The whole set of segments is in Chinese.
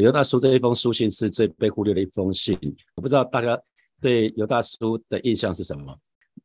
犹大书这一封书信是最被忽略的一封信。我不知道大家对犹大书的印象是什么？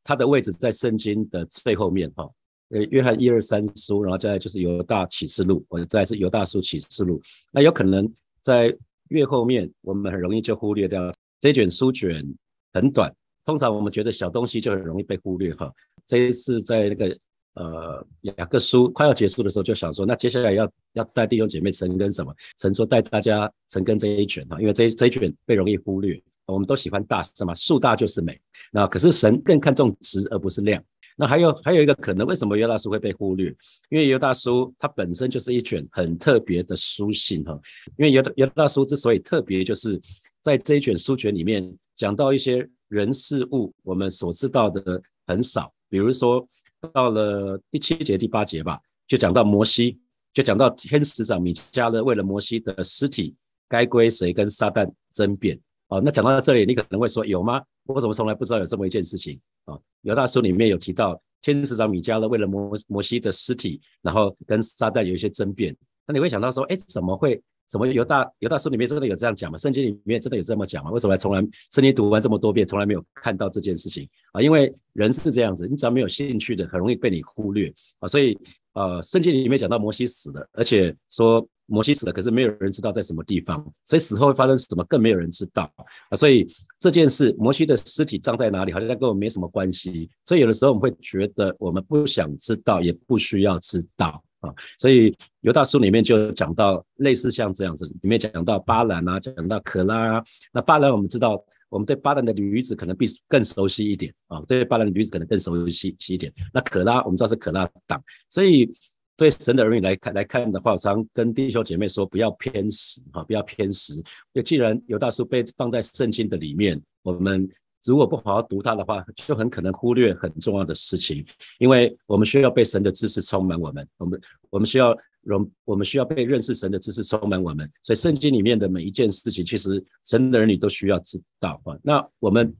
它的位置在圣经的最后面哈。呃，约翰一二三书，然后再就是犹大启示录，或者再是犹大书启示录。那有可能在越后面，我们很容易就忽略掉这卷书卷很短。通常我们觉得小东西就很容易被忽略哈。这一次在那个呃两个书快要结束的时候，就想说，那接下来要要带弟兄姐妹成跟什么？成说带大家成跟这一卷哈，因为这这一卷被容易忽略。我们都喜欢大是吗？树大就是美。那可是神更看重质而不是量。那还有还有一个可能，为什么犹大叔会被忽略？因为犹大叔他本身就是一卷很特别的书信哈。因为犹犹大叔之所以特别，就是在这一卷书卷里面讲到一些人事物，我们所知道的很少。比如说到了第七节、第八节吧，就讲到摩西，就讲到天使长米迦勒为了摩西的尸体该归谁，跟撒旦争辩。哦，那讲到这里，你可能会说有吗？我怎么从来不知道有这么一件事情？啊，犹大书里面有提到天使长米迦勒为了摩摩西的尸体，然后跟撒旦有一些争辩。那你会想到说，哎，怎么会？怎么犹大犹大书里面真的有这样讲吗？圣经里面真的有这么讲吗？为什么从来圣经读完这么多遍，从来没有看到这件事情啊？因为人是这样子，你只要没有兴趣的，很容易被你忽略啊。所以呃，圣经里面讲到摩西死了，而且说摩西死了，可是没有人知道在什么地方，所以死后会发生什么，更没有人知道啊。所以这件事，摩西的尸体葬在哪里，好像跟我们没什么关系。所以有的时候我们会觉得，我们不想知道，也不需要知道。啊，所以犹大书里面就讲到类似像这样子，里面讲到巴兰啊，讲到可拉啊。那巴兰我们知道，我们对巴兰的女子可能比更熟悉一点啊，对巴兰的女子可能更熟悉一点。那可拉我们知道是可拉党，所以对神的儿女来看来看的话，常跟弟兄姐妹说不要偏食啊，不要偏食。就既然犹大书被放在圣经的里面，我们。如果不好好读它的话，就很可能忽略很重要的事情，因为我们需要被神的知识充满我们，我们我们需要容，我们需要被认识神的知识充满我们，所以圣经里面的每一件事情，其实神的儿女都需要知道啊。那我们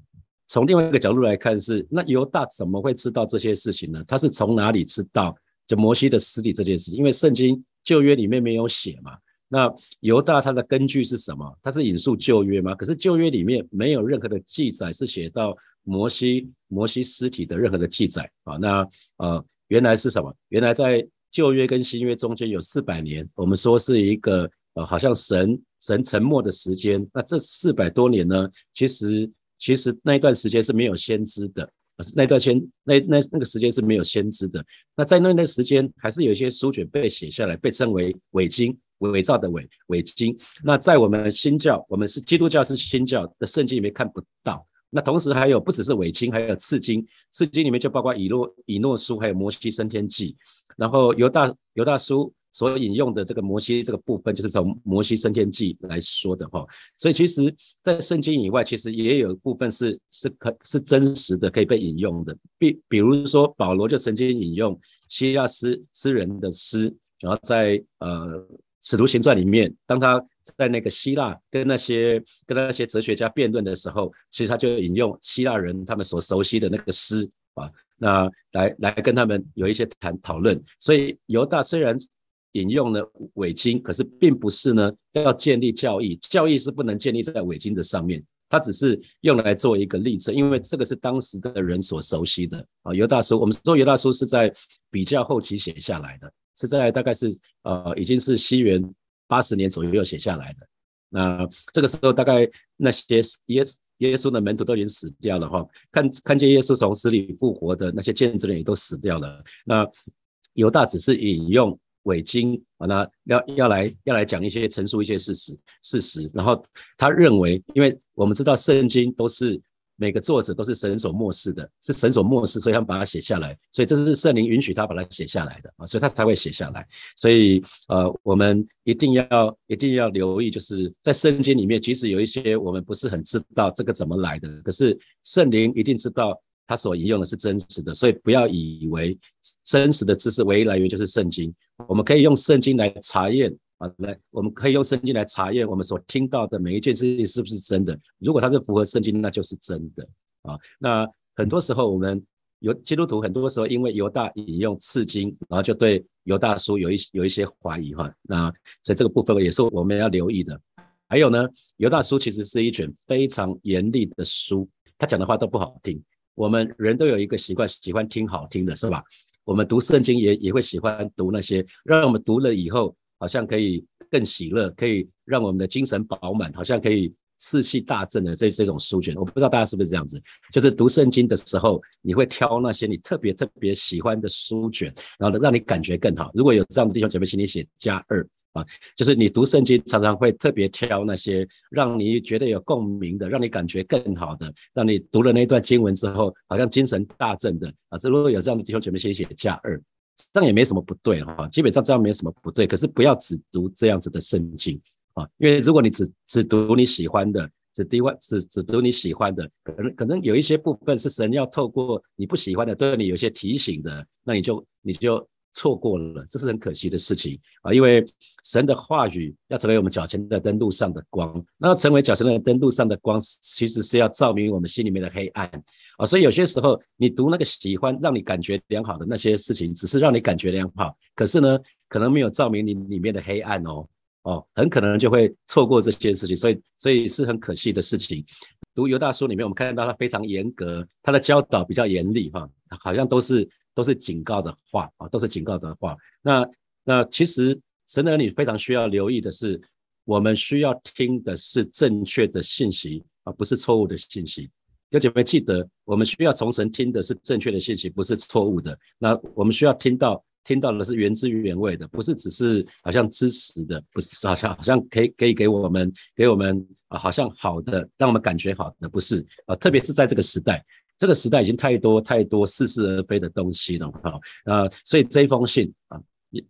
从另外一个角度来看，是那犹大怎么会知道这些事情呢？他是从哪里知道就摩西的尸体这件事？因为圣经旧约里面没有写嘛。那犹大他的根据是什么？他是引述旧约吗？可是旧约里面没有任何的记载是写到摩西摩西尸体的任何的记载啊。那呃原来是什么？原来在旧约跟新约中间有四百年，我们说是一个呃好像神神沉默的时间。那这四百多年呢，其实其实那一段时间是没有先知的，那段先那那那个时间是没有先知的。那在那段时间还是有一些书卷被写下来，被称为伪经。伪造的伪伪经，那在我们新教，我们是基督教是新教的圣经里面看不到。那同时还有不只是伪经，还有次经，次经里面就包括以诺以诺书，还有摩西升天记。然后犹大犹大书所引用的这个摩西这个部分，就是从摩西升天记来说的哈。所以其实，在圣经以外，其实也有部分是是可是真实的，可以被引用的。比比如说保罗就曾经引用希腊诗诗人的诗，然后在呃。使徒行传里面，当他在那个希腊跟那些跟那些哲学家辩论的时候，其实他就引用希腊人他们所熟悉的那个诗啊，那来来跟他们有一些谈讨论。所以犹大虽然引用了伪经，可是并不是呢要建立教义，教义是不能建立在伪经的上面，他只是用来做一个例证，因为这个是当时的人所熟悉的啊。犹大书，我们说犹大书是在比较后期写下来的。是在大概是呃已经是西元八十年左右写下来的。那这个时候大概那些耶耶稣的门徒都已经死掉了哈，看看见耶稣从死里复活的那些见证人也都死掉了。那犹大只是引用伪经啊，那要要来要来讲一些陈述一些事实事实。然后他认为，因为我们知道圣经都是。每个作者都是神所漠视的，是神所漠视，所以他们把它写下来。所以这是圣灵允许他把它写下来的啊，所以他才会写下来。所以呃，我们一定要一定要留意，就是在圣经里面，即使有一些我们不是很知道这个怎么来的，可是圣灵一定知道他所引用的是真实的。所以不要以为真实的知识唯一来源就是圣经，我们可以用圣经来查验。啊，来，我们可以用圣经来查验我们所听到的每一件事情是不是真的。如果它是符合圣经，那就是真的啊。那很多时候我们有基督徒，很多时候因为犹大引用次经，然后就对犹大书有一有一些怀疑哈。那所以这个部分也是我们要留意的。还有呢，犹大书其实是一卷非常严厉的书，他讲的话都不好听。我们人都有一个习惯，喜欢听好听的，是吧？我们读圣经也也会喜欢读那些让我们读了以后好像可以更喜乐，可以让我们的精神饱满，好像可以士气大振的这这种书卷。我不知道大家是不是这样子，就是读圣经的时候，你会挑那些你特别特别喜欢的书卷，然后让你感觉更好。如果有这样的弟兄姐妹，请你写加二。啊，就是你读圣经常常会特别挑那些让你觉得有共鸣的，让你感觉更好的，让你读了那段经文之后好像精神大振的啊。这如果有这样的弟兄姐妹，先写加二，这样也没什么不对哈。基本上这样没什么不对，可是不要只读这样子的圣经啊，因为如果你只只读你喜欢的，只读只只读你喜欢的，可能可能有一些部分是神要透过你不喜欢的对你有些提醒的，那你就你就。错过了，这是很可惜的事情啊！因为神的话语要成为我们脚前的灯路上的光，那成为脚前的灯路上的光，其实是要照明我们心里面的黑暗啊！所以有些时候你读那个喜欢让你感觉良好的那些事情，只是让你感觉良好，可是呢，可能没有照明你里面的黑暗哦哦，很可能就会错过这件事情，所以所以是很可惜的事情。读犹大书里面，我们看到他非常严格，他的教导比较严厉哈，好像都是。都是警告的话啊，都是警告的话。那那其实神的儿女非常需要留意的是，我们需要听的是正确的信息啊，不是错误的信息。有姐妹记得，我们需要从神听的是正确的信息，不是错误的。那我们需要听到听到的是原汁原味的，不是只是好像支持的，不是好像好像可以可以给我们给我们啊，好像好的让我们感觉好的，不是啊。特别是在这个时代。这个时代已经太多太多似是而非的东西了，哈。啊，所以这一封信啊，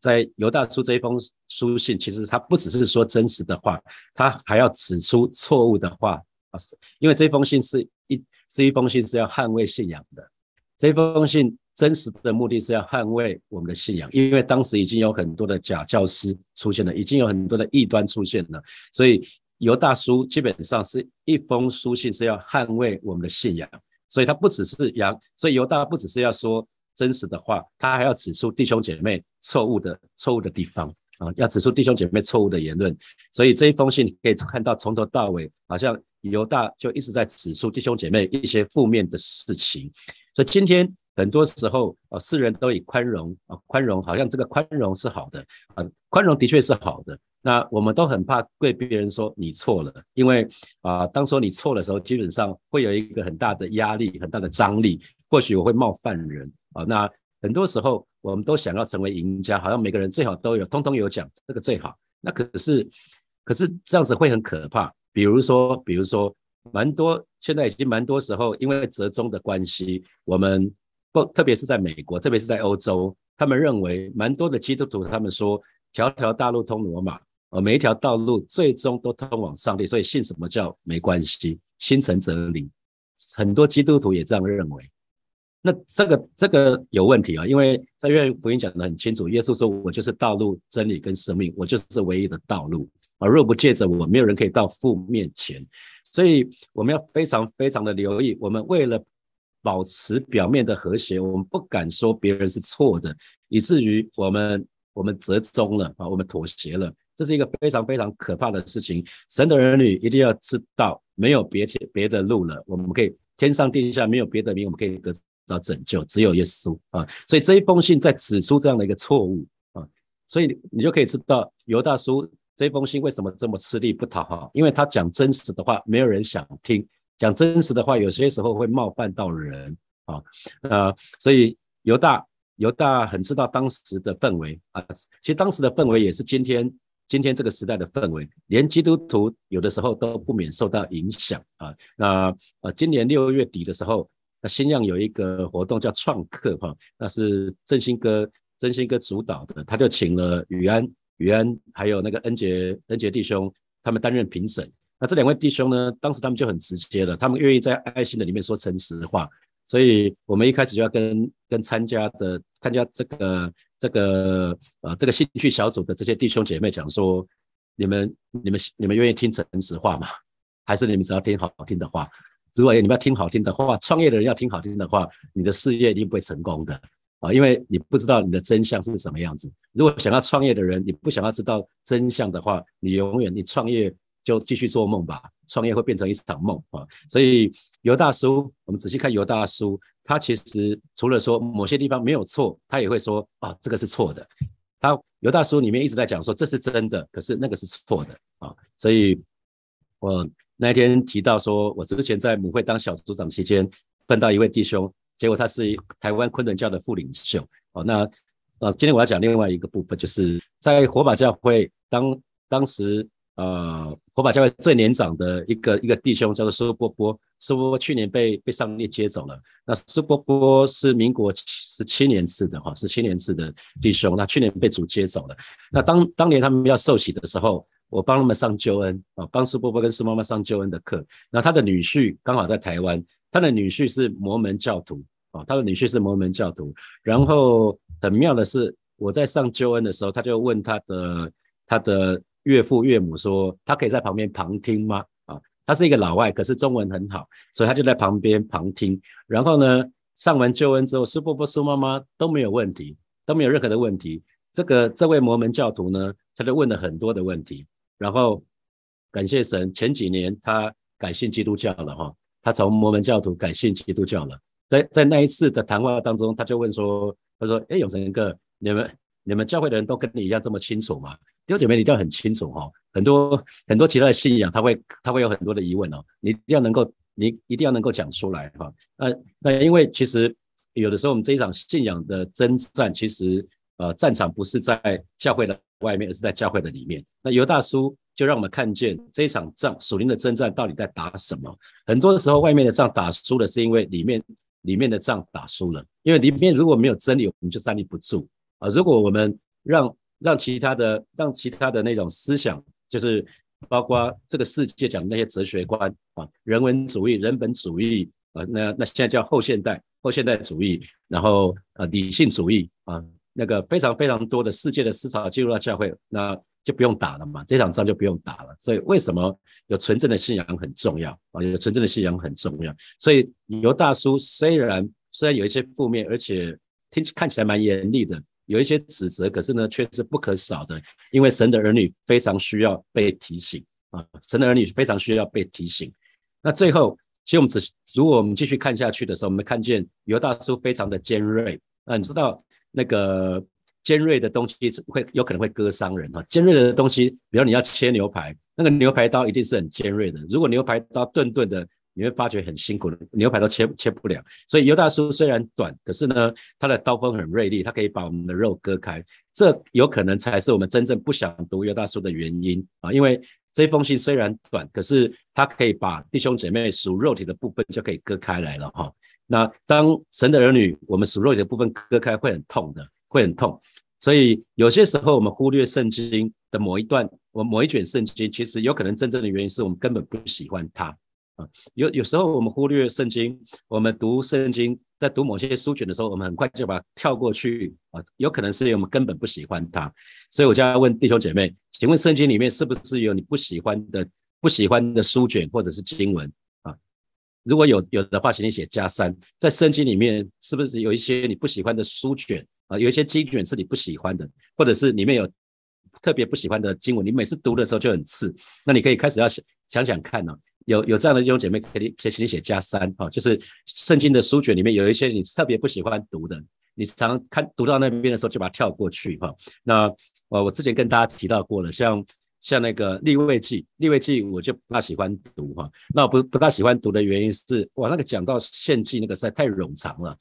在犹大书这一封书信，其实他不只是说真实的话，他还要指出错误的话啊，因为这封信是一是一封信是要捍卫信仰的，这封信真实的目的是要捍卫我们的信仰，因为当时已经有很多的假教师出现了，已经有很多的异端出现了，所以犹大书基本上是一封书信是要捍卫我们的信仰。所以他不只是扬，所以犹大不只是要说真实的话，他还要指出弟兄姐妹错误的错误的地方啊，要指出弟兄姐妹错误的言论。所以这一封信可以看到从头到尾，好像犹大就一直在指出弟兄姐妹一些负面的事情。所以今天很多时候啊，世人都以宽容啊，宽容好像这个宽容是好的啊，宽容的确是好的。那我们都很怕对别人说你错了，因为啊，当说你错的时候，基本上会有一个很大的压力、很大的张力，或许我会冒犯人啊。那很多时候我们都想要成为赢家，好像每个人最好都有，通通有奖，这个最好。那可是，可是这样子会很可怕。比如说，比如说，蛮多现在已经蛮多时候，因为折中的关系，我们不，特别是在美国，特别是在欧洲，他们认为蛮多的基督徒，他们说条条大路通罗马。呃，每一条道路最终都通往上帝，所以信什么叫没关系，心诚则灵。很多基督徒也这样认为。那这个这个有问题啊，因为在约福音讲的很清楚，耶稣说：“我就是道路、真理跟生命，我就是唯一的道路。而若不借着我，没有人可以到父面前。”所以我们要非常非常的留意，我们为了保持表面的和谐，我们不敢说别人是错的，以至于我们我们折中了啊，我们妥协了。这是一个非常非常可怕的事情。神的儿女一定要知道，没有别别的路了。我们可以天上地下没有别的名，我们可以得到拯救，只有耶稣啊！所以这一封信在指出这样的一个错误啊，所以你就可以知道犹大书这封信为什么这么吃力不讨好，因为他讲真实的话，没有人想听；讲真实的话，有些时候会冒犯到人啊。呃，所以犹大犹大很知道当时的氛围啊，其实当时的氛围也是今天。今天这个时代的氛围，连基督徒有的时候都不免受到影响啊。那呃，今年六月底的时候，那新样有一个活动叫创客哈，那是振兴哥振兴哥主导的，他就请了宇安宇安还有那个恩杰恩杰弟兄，他们担任评审。那这两位弟兄呢，当时他们就很直接了，他们愿意在爱心的里面说诚实话，所以我们一开始就要跟跟参加的参加这个。这个呃，这个兴趣小组的这些弟兄姐妹讲说，你们、你们、你们愿意听诚实话吗？还是你们只要听好听的话？如果你们要听好听的话，创业的人要听好听的话，你的事业一定不会成功的啊，因为你不知道你的真相是什么样子。如果想要创业的人，你不想要知道真相的话，你永远你创业就继续做梦吧，创业会变成一场梦啊。所以尤大叔，我们仔细看尤大叔，他其实除了说某些地方没有错，他也会说啊，这个是错的。他尤大叔里面一直在讲说这是真的，可是那个是错的啊。所以我那天提到说，我之前在母会当小组长期间碰到一位弟兄，结果他是台湾昆仑教的副领袖哦。那呃，今天我要讲另外一个部分，就是在火把教会当当时呃火把教会最年长的一个一个弟兄叫做苏波波，苏波波去年被被上帝接走了。那苏波波是民国十七年次的哈，十七年次的弟兄，那去年被主接走了。那当当年他们要受洗的时候，我帮他们上救恩啊，帮苏波波跟苏妈妈上救恩的课。那他的女婿刚好在台湾，他的女婿是摩门教徒。啊，他的女婿是摩门教徒，然后很妙的是，我在上救恩的时候，他就问他的他的岳父岳母说，他可以在旁边旁听吗？啊，他是一个老外，可是中文很好，所以他就在旁边旁听。然后呢，上完救恩之后，苏伯伯、苏妈妈都没有问题，都没有任何的问题。这个这位摩门教徒呢，他就问了很多的问题。然后感谢神，前几年他改信基督教了哈，他从摩门教徒改信基督教了。在在那一次的谈话当中，他就问说：“他说，哎，永成哥，你们你们教会的人都跟你一样这么清楚吗？弟兄姐妹，你一定要很清楚哈。很多很多其他的信仰，他会他会有很多的疑问哦。你一定要能够，你一定要能够讲出来哈。那那因为其实有的时候我们这一场信仰的征战，其实呃战场不是在教会的外面，而是在教会的里面。那尤大叔就让我们看见这一场仗属灵的征战到底在打什么。很多的时候，外面的仗打输了，是因为里面。里面的仗打输了，因为里面如果没有真理，我们就站立不住啊。如果我们让让其他的让其他的那种思想，就是包括这个世界讲的那些哲学观啊，人文主义、人本主义啊，那那现在叫后现代后现代主义，然后呃理性主义啊，那个非常非常多的世界的思潮进入到教会，那。就不用打了嘛，这场仗就不用打了。所以为什么有纯正的信仰很重要啊？有纯正的信仰很重要。所以尤大叔虽然虽然有一些负面，而且听起看起来蛮严厉的，有一些指责，可是呢却是不可少的。因为神的儿女非常需要被提醒啊，神的儿女非常需要被提醒。那最后，其实我们只如果我们继续看下去的时候，我们看见尤大叔非常的尖锐啊，你知道那个。尖锐的东西是会有可能会割伤人哈，尖锐的东西，比如你要切牛排，那个牛排刀一定是很尖锐的。如果牛排刀钝钝的，你会发觉很辛苦的，牛排都切切不了。所以尤大叔虽然短，可是呢，他的刀锋很锐利，他可以把我们的肉割开。这有可能才是我们真正不想读尤大叔的原因啊，因为这封信虽然短，可是他可以把弟兄姐妹属肉体的部分就可以割开来了哈。那当神的儿女，我们属肉体的部分割开会很痛的。会很痛，所以有些时候我们忽略圣经的某一段，我某一卷圣经，其实有可能真正的原因是我们根本不喜欢它有有时候我们忽略圣经，我们读圣经，在读某些书卷的时候，我们很快就把它跳过去啊。有可能是因为我们根本不喜欢它，所以我就要问弟兄姐妹，请问圣经里面是不是有你不喜欢的、不喜欢的书卷或者是经文啊？如果有有的话，请你写加三。在圣经里面是不是有一些你不喜欢的书卷？啊，有一些经卷是你不喜欢的，或者是里面有特别不喜欢的经文，你每次读的时候就很刺。那你可以开始要想想想看呢，有有这样的弟兄姐妹可以可以请你写加三啊，就是圣经的书卷里面有一些你特别不喜欢读的，你常常看读到那边的时候就把它跳过去哈。那我我之前跟大家提到过了，像像那个立位记，立位记我就不大喜欢读哈。那我不不大喜欢读的原因是，我，那个讲到献祭那个实在太冗长了。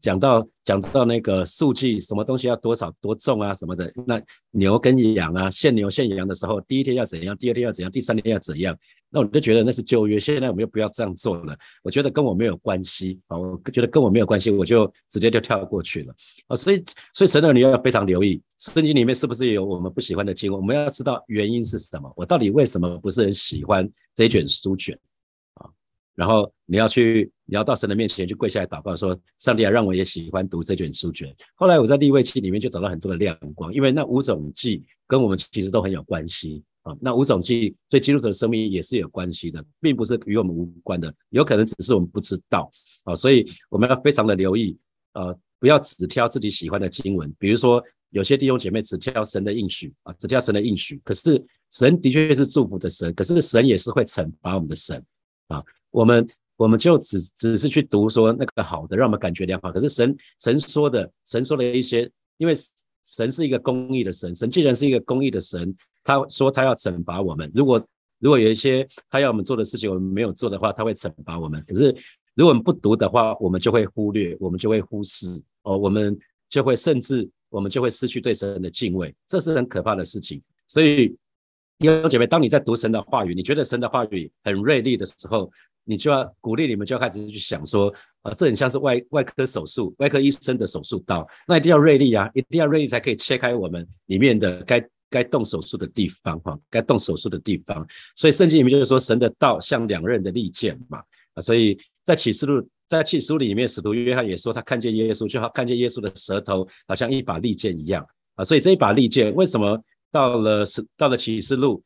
讲到讲到那个数据，什么东西要多少多重啊什么的，那牛跟羊啊，献牛献羊的时候，第一天要怎样，第二天要怎样，第三天要怎样，那我就觉得那是旧约，现在我们又不要这样做了。我觉得跟我没有关系啊，我觉得跟我没有关系，我就直接就跳过去了啊。所以所以神的你要非常留意，圣经里面是不是有我们不喜欢的经文，我们要知道原因是什么，我到底为什么不是很喜欢这卷书卷。然后你要去，你要到神的面前去跪下来祷告，说：“上帝啊，让我也喜欢读这卷书卷。”后来我在立位记里面就找到很多的亮光，因为那五种记跟我们其实都很有关系啊。那五种记对基督徒的生命也是有关系的，并不是与我们无关的，有可能只是我们不知道啊。所以我们要非常的留意，呃，不要只挑自己喜欢的经文。比如说有些弟兄姐妹只挑神的应许啊，只挑神的应许。可是神的确是祝福的神，可是神也是会惩罚我们的神啊。我们我们就只只是去读说那个好的，让我们感觉良好。可是神神说的，神说的一些，因为神是一个公义的神，神既然是一个公义的神，他说他要惩罚我们。如果如果有一些他要我们做的事情我们没有做的话，他会惩罚我们。可是如果我们不读的话，我们就会忽略，我们就会忽视哦，我们就会甚至我们就会失去对神的敬畏，这是很可怕的事情。所以弟兄姐妹，当你在读神的话语，你觉得神的话语很锐利的时候，你就要鼓励你们，就要开始去想说，啊，这很像是外外科手术，外科医生的手术刀，那一定要锐利啊，一定要锐利才可以切开我们里面的该。该动手术的地方，哈，该动手术的地方。所以圣经里面就是说，神的道像两刃的利剑嘛，啊，所以在启示录，在启示录里面，使徒约翰也说，他看见耶稣，就好看见耶稣的舌头，好像一把利剑一样，啊，所以这一把利剑，为什么到了是到了启示录？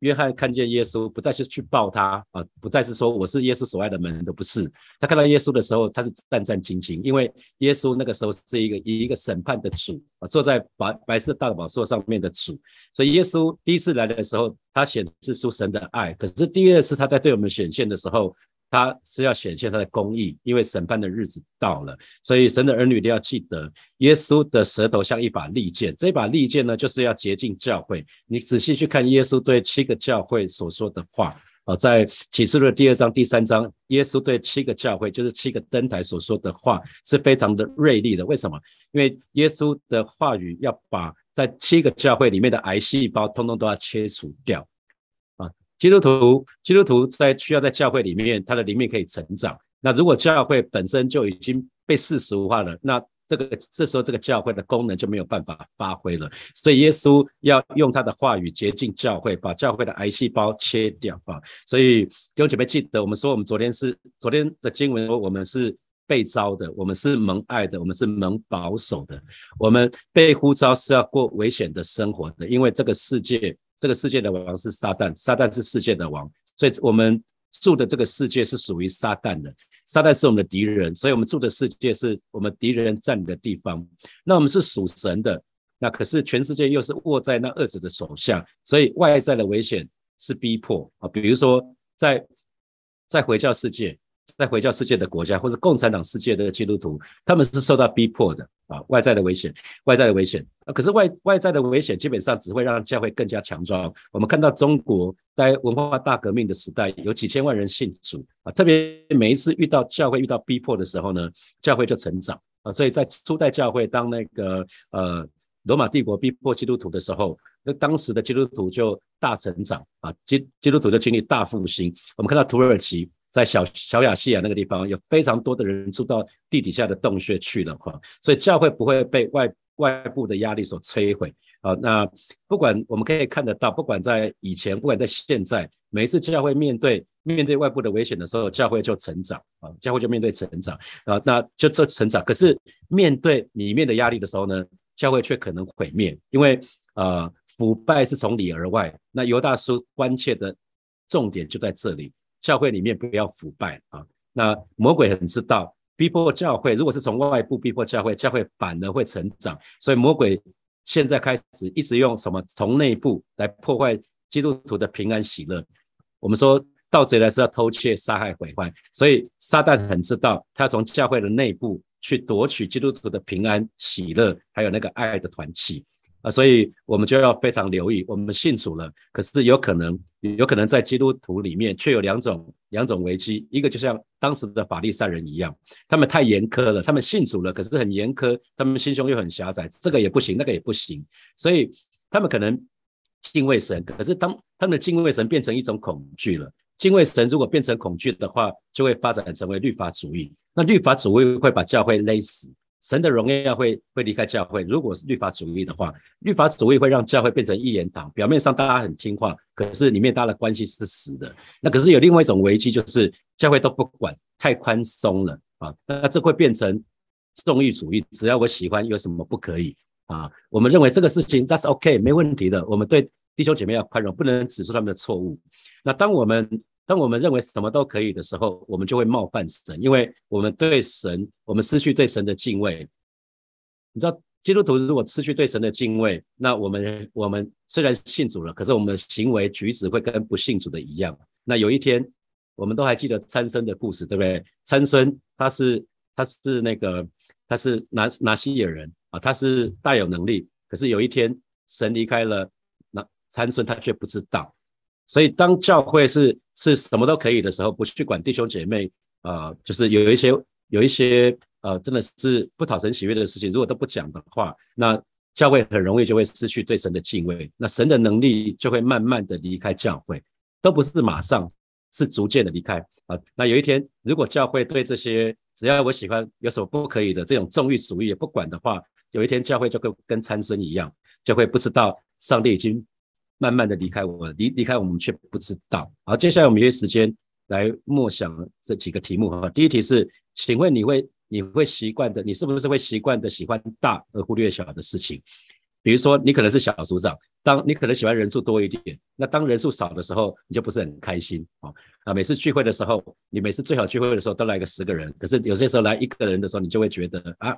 约翰看见耶稣，不再是去抱他啊，不再是说我是耶稣所爱的门，都不是。他看到耶稣的时候，他是战战兢兢，因为耶稣那个时候是一个以一个审判的主啊，坐在白白色大宝座上面的主。所以耶稣第一次来的时候，他显示出神的爱；可是第二次他在对我们显现的时候，他是要显现他的公义，因为审判的日子到了，所以神的儿女都要记得，耶稣的舌头像一把利剑，这把利剑呢，就是要洁净教会。你仔细去看耶稣对七个教会所说的话啊，在启示录第二章、第三章，耶稣对七个教会，就是七个灯台所说的话，是非常的锐利的。为什么？因为耶稣的话语要把在七个教会里面的癌细胞，通通都要切除掉。基督徒，基督徒在需要在教会里面，他的灵命可以成长。那如果教会本身就已经被世俗化了，那这个这时候这个教会的功能就没有办法发挥了。所以耶稣要用他的话语洁净教会，把教会的癌细胞切掉啊！所以弟兄姐妹记得，我们说我们昨天是昨天的经文说，我们是被招的，我们是蒙爱的，我们是蒙保守的，我们被呼召是要过危险的生活的，因为这个世界。这个世界的王是撒旦，撒旦是世界的王，所以我们住的这个世界是属于撒旦的，撒旦是我们的敌人，所以我们住的世界是我们敌人占领的地方。那我们是属神的，那可是全世界又是握在那二者的手下，所以外在的危险是逼迫啊，比如说在在回教世界。在回教世界的国家，或者共产党世界的基督徒，他们是受到逼迫的啊，外在的危险，外在的危险啊。可是外外在的危险基本上只会让教会更加强壮。我们看到中国在文化大革命的时代，有几千万人信主啊。特别每一次遇到教会遇到逼迫的时候呢，教会就成长啊。所以在初代教会，当那个呃罗马帝国逼迫基督徒的时候，那当时的基督徒就大成长啊，基基督徒就经历大复兴。我们看到土耳其。在小小亚细亚那个地方，有非常多的人住到地底下的洞穴去了哈，所以教会不会被外外部的压力所摧毁啊。那不管我们可以看得到，不管在以前，不管在现在，每一次教会面对面对外部的危险的时候，教会就成长啊，教会就面对成长啊，那就这成长。可是面对里面的压力的时候呢，教会却可能毁灭，因为呃腐败是从里而外。那犹大书关切的重点就在这里。教会里面不要腐败啊！那魔鬼很知道逼迫教会，如果是从外部逼迫教会，教会反而会成长。所以魔鬼现在开始一直用什么从内部来破坏基督徒的平安喜乐。我们说盗贼来是要偷窃、杀害、毁坏，所以撒旦很知道，他从教会的内部去夺取基督徒的平安喜乐，还有那个爱的团契。啊，所以我们就要非常留意，我们信主了，可是有可能，有可能在基督徒里面却有两种两种危机，一个就像当时的法利赛人一样，他们太严苛了，他们信主了，可是很严苛，他们心胸又很狭窄，这个也不行，那个也不行，所以他们可能敬畏神，可是当他们的敬畏神变成一种恐惧了，敬畏神如果变成恐惧的话，就会发展成为律法主义，那律法主义会把教会勒死。神的荣耀会会离开教会。如果是律法主义的话，律法主义会让教会变成一言堂。表面上大家很听话，可是里面大家的关系是死的。那可是有另外一种危机，就是教会都不管，太宽松了啊。那这会变成纵欲主义，只要我喜欢，有什么不可以啊？我们认为这个事情 that's OK，没问题的。我们对弟兄姐妹要宽容，不能指出他们的错误。那当我们当我们认为什么都可以的时候，我们就会冒犯神，因为我们对神，我们失去对神的敬畏。你知道，基督徒如果失去对神的敬畏，那我们我们虽然信主了，可是我们的行为举止会跟不信主的一样。那有一天，我们都还记得参孙的故事，对不对？参孙他是他是那个他是拿拿西尔人啊，他是大有能力，可是有一天神离开了那参孙，他却不知道。所以当教会是是什么都可以的时候，不去管弟兄姐妹啊，就是有一些有一些。呃，真的是不讨神喜悦的事情。如果都不讲的话，那教会很容易就会失去对神的敬畏，那神的能力就会慢慢的离开教会，都不是马上，是逐渐的离开啊。那有一天，如果教会对这些只要我喜欢有什么不可以的这种纵欲主义也不管的话，有一天教会就会跟参孙一样，就会不知道上帝已经慢慢的离开我，离离开我们却不知道。好，接下来我们约时间来默想这几个题目哈。第一题是，请问你会？你会习惯的，你是不是会习惯的喜欢大而忽略小的事情？比如说，你可能是小组长，当你可能喜欢人数多一点，那当人数少的时候，你就不是很开心啊啊！每次聚会的时候，你每次最好聚会的时候都来个十个人，可是有些时候来一个人的时候，你就会觉得啊，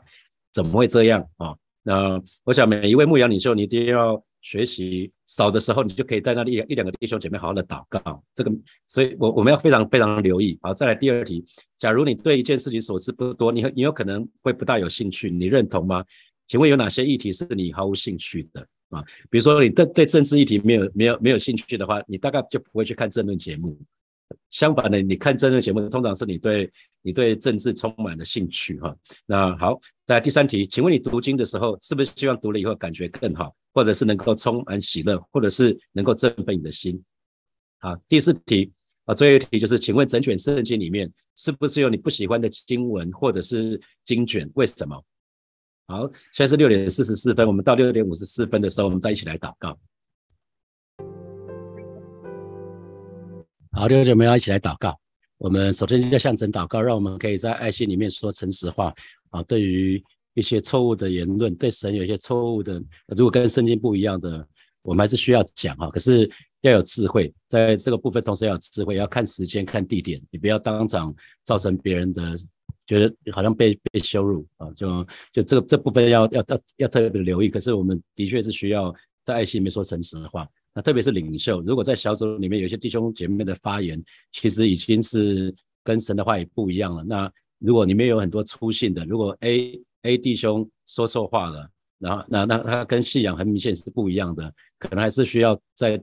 怎么会这样啊？那我想每一位牧羊领袖，你一定要。学习少的时候，你就可以在那里一两个弟兄姐妹好好的祷告。这个，所以我我们要非常非常留意。好，再来第二题。假如你对一件事情所知不多，你你有可能会不大有兴趣，你认同吗？请问有哪些议题是你毫无兴趣的啊？比如说你对对政治议题没有没有没有兴趣的话，你大概就不会去看政论节目。相反的，你看政治节目，通常是你对你对政治充满了兴趣哈。那好，在第三题，请问你读经的时候，是不是希望读了以后感觉更好，或者是能够充满喜乐，或者是能够振奋你的心？好，第四题啊，最后一题就是，请问整卷圣经里面是不是有你不喜欢的经文或者是经卷？为什么？好，现在是六点四十四分，我们到六点五十四分的时候，我们再一起来祷告。好，弟兄姐妹要一起来祷告。我们首先要向神祷告，让我们可以在爱心里面说诚实话啊。对于一些错误的言论，对神有一些错误的，如果跟圣经不一样的，我们还是需要讲哈。可是要有智慧，在这个部分同时要有智慧，要看时间、看地点，你不要当场造成别人的觉得好像被被羞辱啊。就就这个这部分要要要要特别留意。可是我们的确是需要在爱心里面说诚实的话。那特别是领袖，如果在小组里面有些弟兄姐妹的发言，其实已经是跟神的话语不一样了。那如果里面有很多粗信的，如果 A A 弟兄说错话了，然后那那他跟信仰很明显是不一样的，可能还是需要在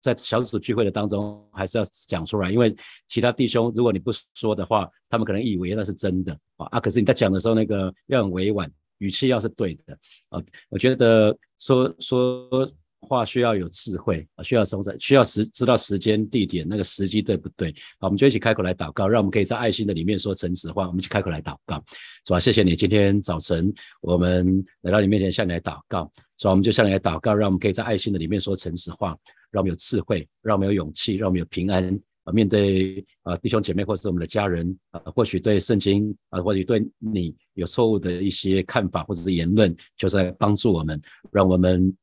在小组聚会的当中还是要讲出来，因为其他弟兄如果你不说的话，他们可能以为那是真的啊啊！可是你在讲的时候，那个要很委婉，语气要是对的啊。我觉得说说。话需要有智慧啊，需要什么？需要时知道时间、地点，那个时机对不对？好，我们就一起开口来祷告，让我们可以在爱心的里面说诚实话。我们一起开口来祷告，是吧？谢谢你，今天早晨我们来到你面前向你来祷告，是吧？我们就向你来祷告，让我们可以在爱心的里面说诚实话，让我们有智慧，让我们有勇气，让我们有平安啊！面对啊弟兄姐妹或是我们的家人啊，或许对圣经啊，或许对你有错误的一些看法或者是言论，就是来帮助我们，让我们。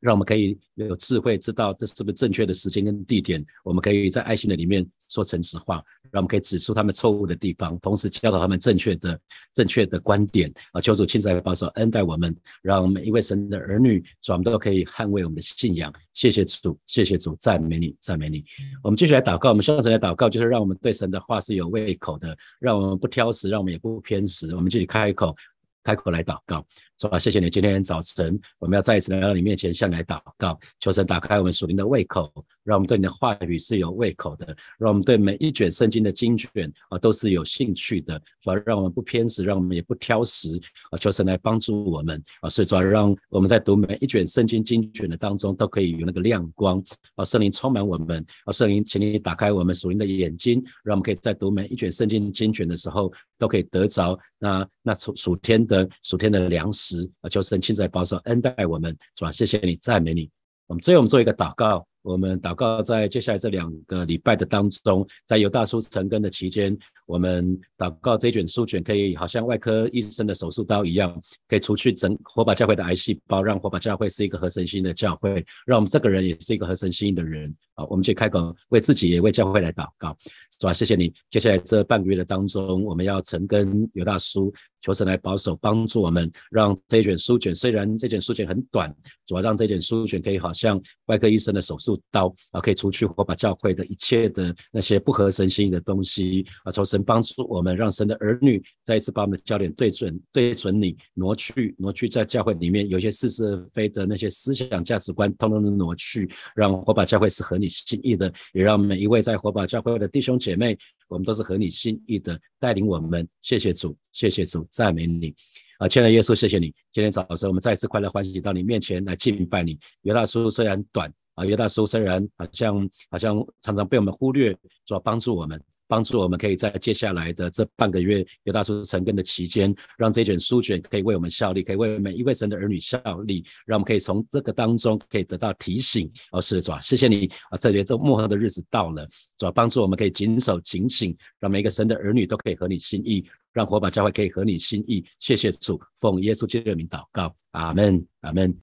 让我们可以有智慧，知道这是不是正确的时间跟地点。我们可以在爱心的里面说诚实话，让我们可以指出他们错误的地方，同时教导他们正确的、正确的观点。啊，求主亲自来保守恩待我们，让每一位神的儿女，我们都可以捍卫我们的信仰。谢谢主，谢谢主，赞美你，赞美你。我们继续来祷告，我们向神来祷告，就是让我们对神的话是有胃口的，让我们不挑食，让我们也不偏食。我们继续开口。开口来祷告，主啊，谢谢你，今天早晨我们要再一次来到你面前向你来祷告，求神打开我们属灵的胃口，让我们对你的话语是有胃口的，让我们对每一卷圣经的经卷啊都是有兴趣的，主啊，让我们不偏食，让我们也不挑食啊，求神来帮助我们啊，是主啊，让我们在读每一卷圣经经卷的当中都可以有那个亮光啊，圣灵充满我们啊，圣灵，请你打开我们属灵的眼睛，让我们可以在读每一卷圣经经卷的时候都可以得着那那属属天的。属天的粮食啊，求神亲自保守恩待我们，是吧？谢谢你，赞美你。我们最后我们做一个祷告，我们祷告在接下来这两个礼拜的当中，在犹大书成根的期间，我们祷告这卷书卷可以好像外科医生的手术刀一样，可以除去整火把教会的癌细胞，让火把教会是一个合神心的教会，让我们这个人也是一个合神心的人啊！我们去开口为自己也为教会来祷告，是吧？谢谢你。接下来这半个月的当中，我们要成根犹大叔。求神来保守帮助我们，让这卷书卷虽然这卷书卷很短，主要让这卷书卷可以好像外科医生的手术刀啊，可以除去我把教会的一切的那些不合神心意的东西啊。求神帮助我们，让神的儿女再一次把我们的焦点对准对准你，挪去挪去在教会里面有些似是非的那些思想价值观，通通的挪去，让我把教会是合你心意的，也让每一位在火把教会的弟兄姐妹。我们都是合你心意的带领我们，谢谢主，谢谢主，赞美你啊！亲爱的耶稣，谢谢你。今天早晨我们再一次快乐欢喜到你面前来敬拜你。约大叔虽然短啊，约大叔虽然好像好像常常被我们忽略，主要帮助我们。帮助我们可以在接下来的这半个月有大叔成根的期间，让这卷书卷可以为我们效力，可以为每一位神的儿女效力，让我们可以从这个当中可以得到提醒。哦，是主啊，谢谢你啊！这里这幕后的日子到了，主要帮助我们可以谨守警醒，让每一个神的儿女都可以合你心意，让火把教会可以合你心意。谢谢主，奉耶稣基督的名祷告，阿门，阿门。